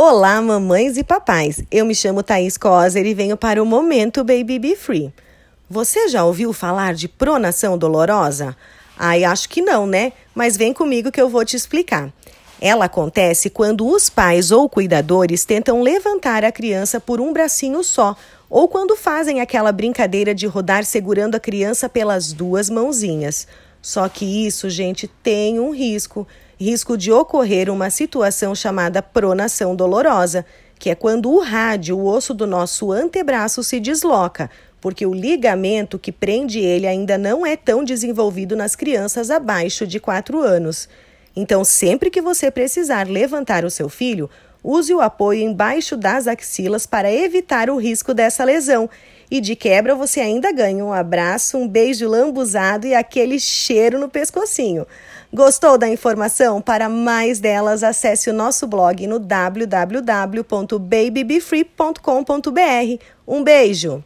Olá, mamães e papais. Eu me chamo Thaís Coser e venho para o Momento Baby Be Free. Você já ouviu falar de pronação dolorosa? Ai, acho que não, né? Mas vem comigo que eu vou te explicar. Ela acontece quando os pais ou cuidadores tentam levantar a criança por um bracinho só, ou quando fazem aquela brincadeira de rodar segurando a criança pelas duas mãozinhas. Só que isso, gente, tem um risco risco de ocorrer uma situação chamada pronação dolorosa, que é quando o rádio, o osso do nosso antebraço, se desloca, porque o ligamento que prende ele ainda não é tão desenvolvido nas crianças abaixo de 4 anos. Então, sempre que você precisar levantar o seu filho, use o apoio embaixo das axilas para evitar o risco dessa lesão. E de quebra, você ainda ganha um abraço, um beijo lambuzado e aquele cheiro no pescocinho. Gostou da informação? Para mais delas, acesse o nosso blog no www.babybefree.com.br. Um beijo!